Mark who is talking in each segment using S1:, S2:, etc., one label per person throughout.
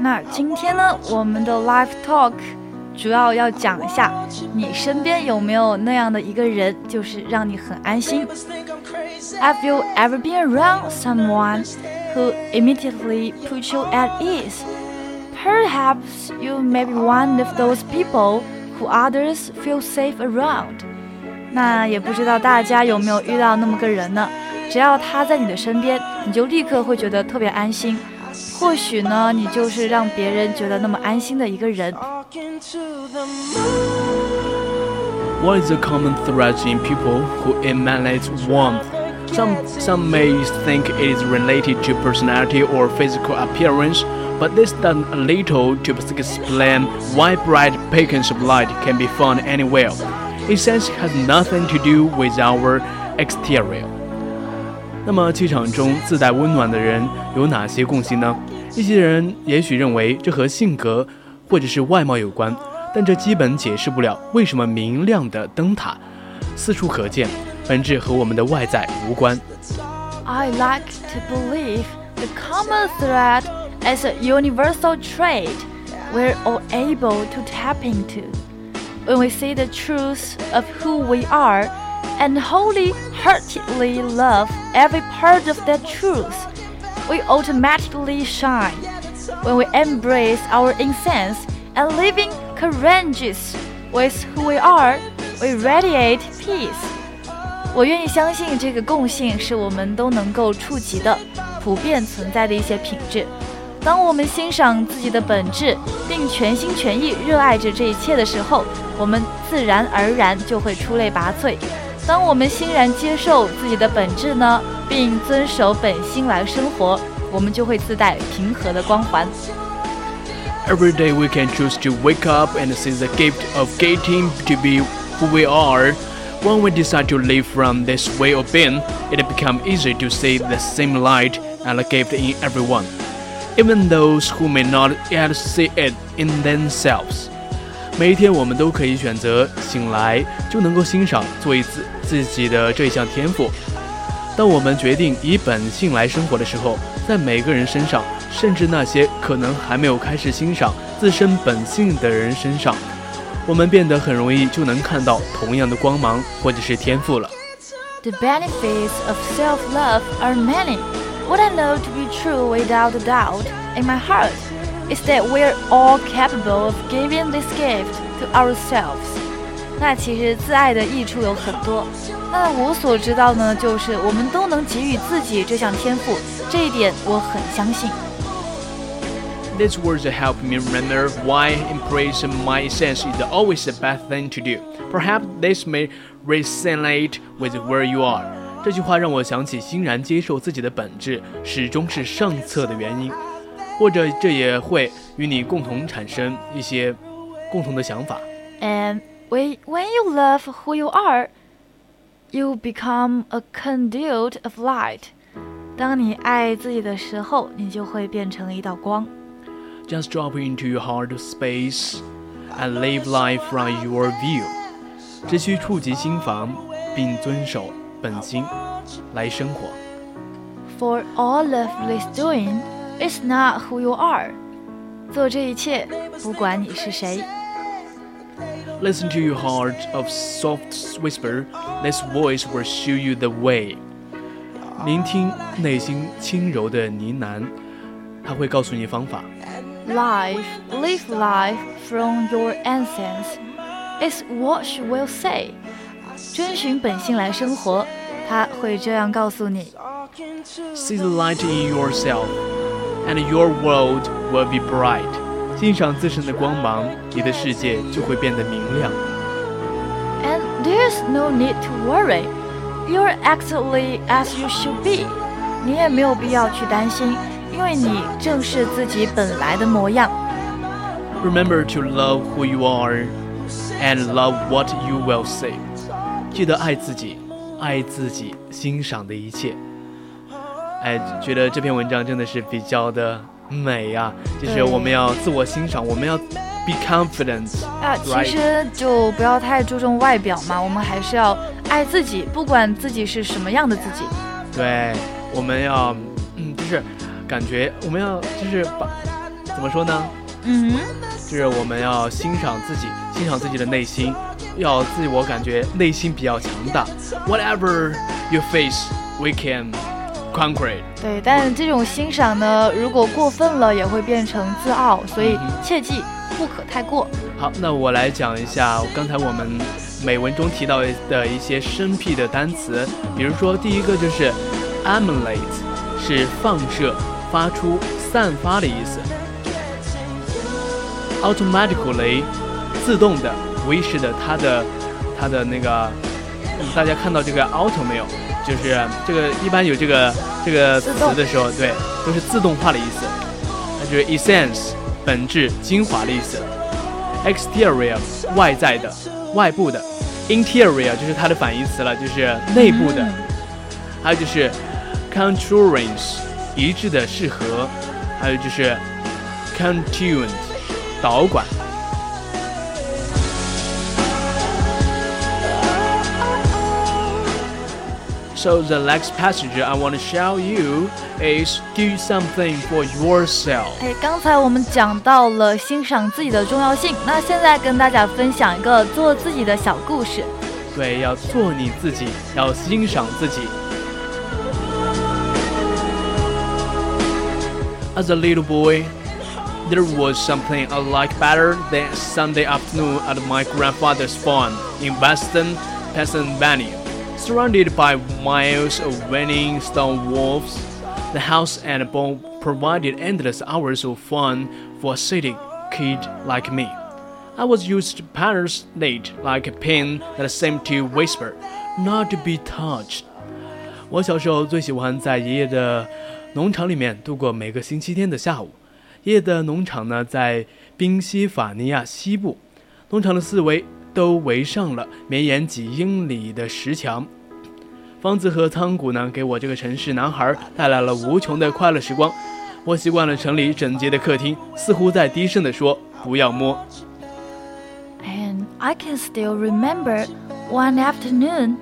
S1: 那今天呢，我们的 live talk 主要要讲一下，你身边有没有那样的一个人，就是让你很安心。Have you ever been around someone who immediately put you at ease? Perhaps you may be one of those people who others feel safe around. 那也不知道大家有没有遇到那么个人呢？只要他在你的身边，你就立刻会觉得特别安心。或许呢，你就是让别人觉得那么安心的一个人。
S2: What is the common thread in people who emanate warmth? Some some may think it is related to personality or physical appearance, but this does a little to explain why bright beacons of light can be found anywhere. It says has nothing to do with our exterior. 那么气场中自带温暖的人有哪些共性呢？一些人也许认为这和性格或者是外貌有关，但这基本解释不了为什么明亮的灯塔四处可见，本质和我们的外在无关。
S1: I like to believe the common thread is a universal trait we're all able to tap into when we see the truth of who we are and wholeheartedly love every part of that truth, we automatically shine. When we embrace our innocence and living courageous with who we are, we radiate peace. 我愿意相信这个共性是我们都能够触及的、普遍存在的一些品质。当我们欣赏自己的本质，并全心全意热爱着这一切的时候，我们自然而然就会出类拔萃。 当我们欣然接受自己的本质呢，并遵守本心来生活，我们就会自带平和的光环。
S2: Every day we can choose to wake up and see the gift of getting to be who we are. When we decide to live from this way of being, it becomes easy to see the same light and gift in everyone, even those who may not yet see it in themselves. 每一天，我们都可以选择醒来就能够欣赏做一自自己的这一项天赋。当我们决定以本性来生活的时候，在每个人身上，甚至那些可能还没有开始欣赏自身本性的人身上，我们变得很容易就能看到同样的光芒或者是天赋了。
S1: The benefits of self-love are many. What I know to be true without a doubt in my heart. is that we're all capable of giving this gift to ourselves。那其实自爱的益处有很多。那我所知道呢，就是我们都能给予自己这项天赋，这一点我很相信。
S2: These words help me remember why embracing my essence is always the best thing to do. Perhaps this may resonate with where you are. 这句话让我想起欣然接受自己的本质始终是上策的原因。 或者这也会与你共同产生一些共同的想法。
S1: And when when you love who you are, you become a conduit of light. 当你爱自己的时候，你就会变成一道光。
S2: Just drop into your heart space and live life from your view. 只需触及心房，并遵守本心来生活。
S1: For all of this doing. It's not who you are. 做这一切，不管你是谁。
S2: Listen to your heart of soft whisper. This voice will show you the way. 聆听内心轻柔的呢喃，它会告诉你方法。
S1: Life, live life from your essence. Is what she will say. 遵循本性来生活，他会这样告诉你。
S2: See the light in yourself and your world will be bright. 欣赏自身的光芒，你的世界就会变得明亮。
S1: there's no need to worry. You're exactly as you should be. 你也没有必要去担心，因为你正是自己本来的模样。
S2: Remember to love who you are and love what you will say. 记得爱自己，爱自己欣赏的一切。 哎，觉得这篇文章真的是比较的美呀、就是我们要自我欣赏，我们要 be confident。
S1: 啊其实就不要太注重外表嘛，我们还是要爱自己，不管自己是什么样的自己。
S2: 对，我们要，嗯，就是感觉我们要就是把怎么说呢？
S1: 嗯，
S2: 就是我们要欣赏自己，欣赏自己的内心，要自我感觉内心比较强大。Whatever you face, we can it。
S1: 对，但这种欣赏呢，如果过分了，也会变成自傲，所以
S2: 嗯
S1: 切记不可太过。
S2: 好，那我来讲一下刚才我们美文中提到的一些生僻的单词，比如说第一个就是 emulate，是放射、发出、散发的意思。automatically，自动的、无意识的，它的它的那个，嗯，大家看到这个 auto 没有？就是这个一般有这个这个词的时候，对，都是自动化的意思。那就是 essence，本质、精华的意思。exterior 外在的、外部的，interior 就是它的反义词了，就是内部的。还有就是 concurrence 一致的适合，还有就是 contuned 导管。So the next passage I want to show you is do something for yourself. yourself。
S1: 哎，刚才我们讲到了欣赏自己的重要性，那现在跟大家分享一个做自己的小故事。
S2: 对，要做你自己，要欣赏自己。As a little boy, there was something I liked better than Sunday afternoon at my grandfather's farm in western, Pennsylvania. Surrounded by miles of winning stone walls, the house and barn provided endless hours of fun for a city kid like me. I was used to parents' late like a pin that seemed to whisper, not to be touched. 我小时候最喜欢在爷爷的农场里面度过每个星期天的下午。爷爷的农场呢，在宾夕法尼亚西部，农场的四围 都围上了绵延几英里的石墙。房子和仓谷呢，给我这个城市男孩带来了无穷的快乐时光。我习惯了城里整洁的客厅，似乎在低声地说：“不要摸。”
S1: And I can still remember one afternoon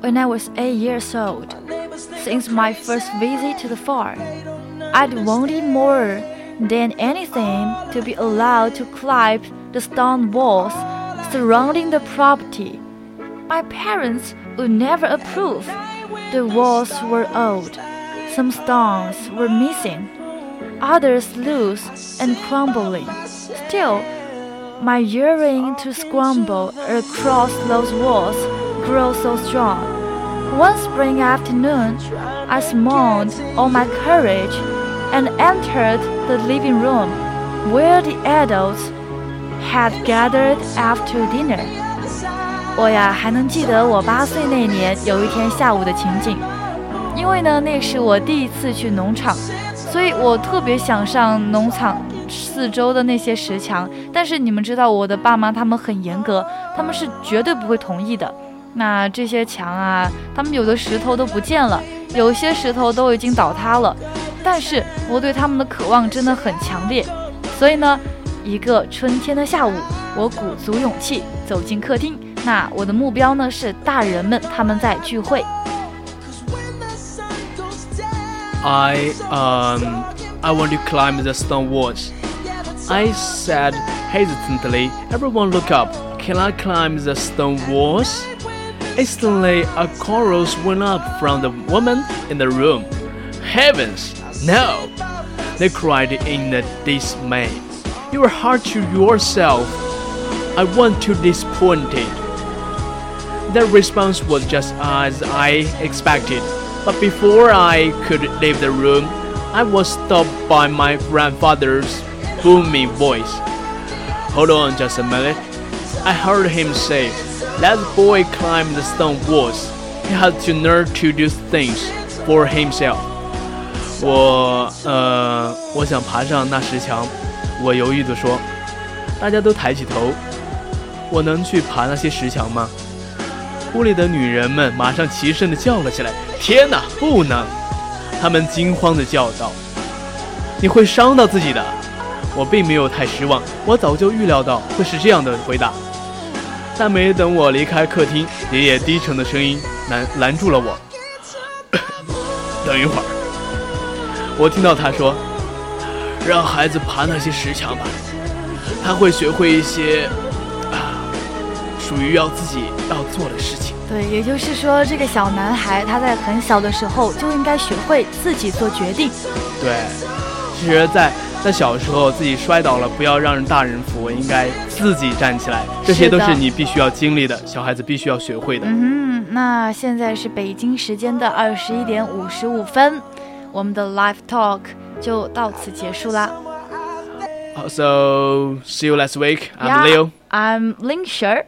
S1: when I was eight years old. Since my first visit to the farm, I'd wanted more than anything to be allowed to climb the stone walls surrounding the property. My parents would never approve. The walls were old, some stones were missing, others loose and crumbling. Still, my yearning to scramble across those walls grew so strong. One spring afternoon, I summoned all my courage and entered the living room where the adults had gathered after dinner. 我呀还能记得我八岁那年有一天下午的情景，因为呢那是我第一次去农场，所以我特别想上农场四周的那些石墙。但是你们知道我的爸妈他们很严格，他们是绝对不会同意的。那这些墙啊，他们有的石头都不见了，有些石头都已经倒塌了。但是我对他们的渴望真的很强烈，所以呢，一个春天的下午，我鼓足勇气走进客厅。那我的目标呢是大人们他们在聚会。
S2: I um I want to climb the stone walls. I said hesitantly. Everyone look up. Can I climb the stone walls? Instantly a chorus went up from the woman in the room. Heavens, no! They cried in a dismay. You are hard to yourself. I want to disappoint it. The response was just as I expected, but before I could leave the room, I was stopped by my grandfather's booming voice. Hold on just a minute. I heard him say, Let the boy climb the stone walls. He had to learn to do things for himself. 我呃，我想爬上那石墙。 我犹豫地说：“大家都抬起头，我能去爬那些石墙吗？”屋里的女人们马上齐声地叫了起来：“天哪，不能！”他们惊慌地叫道：“你会伤到自己的。”我并没有太失望，我早就预料到会是这样的回答。但没等我离开客厅，爷爷低沉的声音拦拦住了我。等一会儿，我听到他说：“让孩子爬那些石墙吧，他会学会一些啊，属于要自己要做的事情。”
S1: 对，也就是说，这个小男孩他在很小的时候就应该学会自己做决定。
S2: 对，其实，在。在小时候自己摔倒了，不要让大人扶，应该自己站起来。这些都是你必须要经历的，小孩子必须要学会的。
S1: 嗯，那现在是北京时间的二十一点五十五分，我们的 live talk 就到此结束啦。
S2: So see you last week. I'm Leo.
S1: I'm Ling Sher.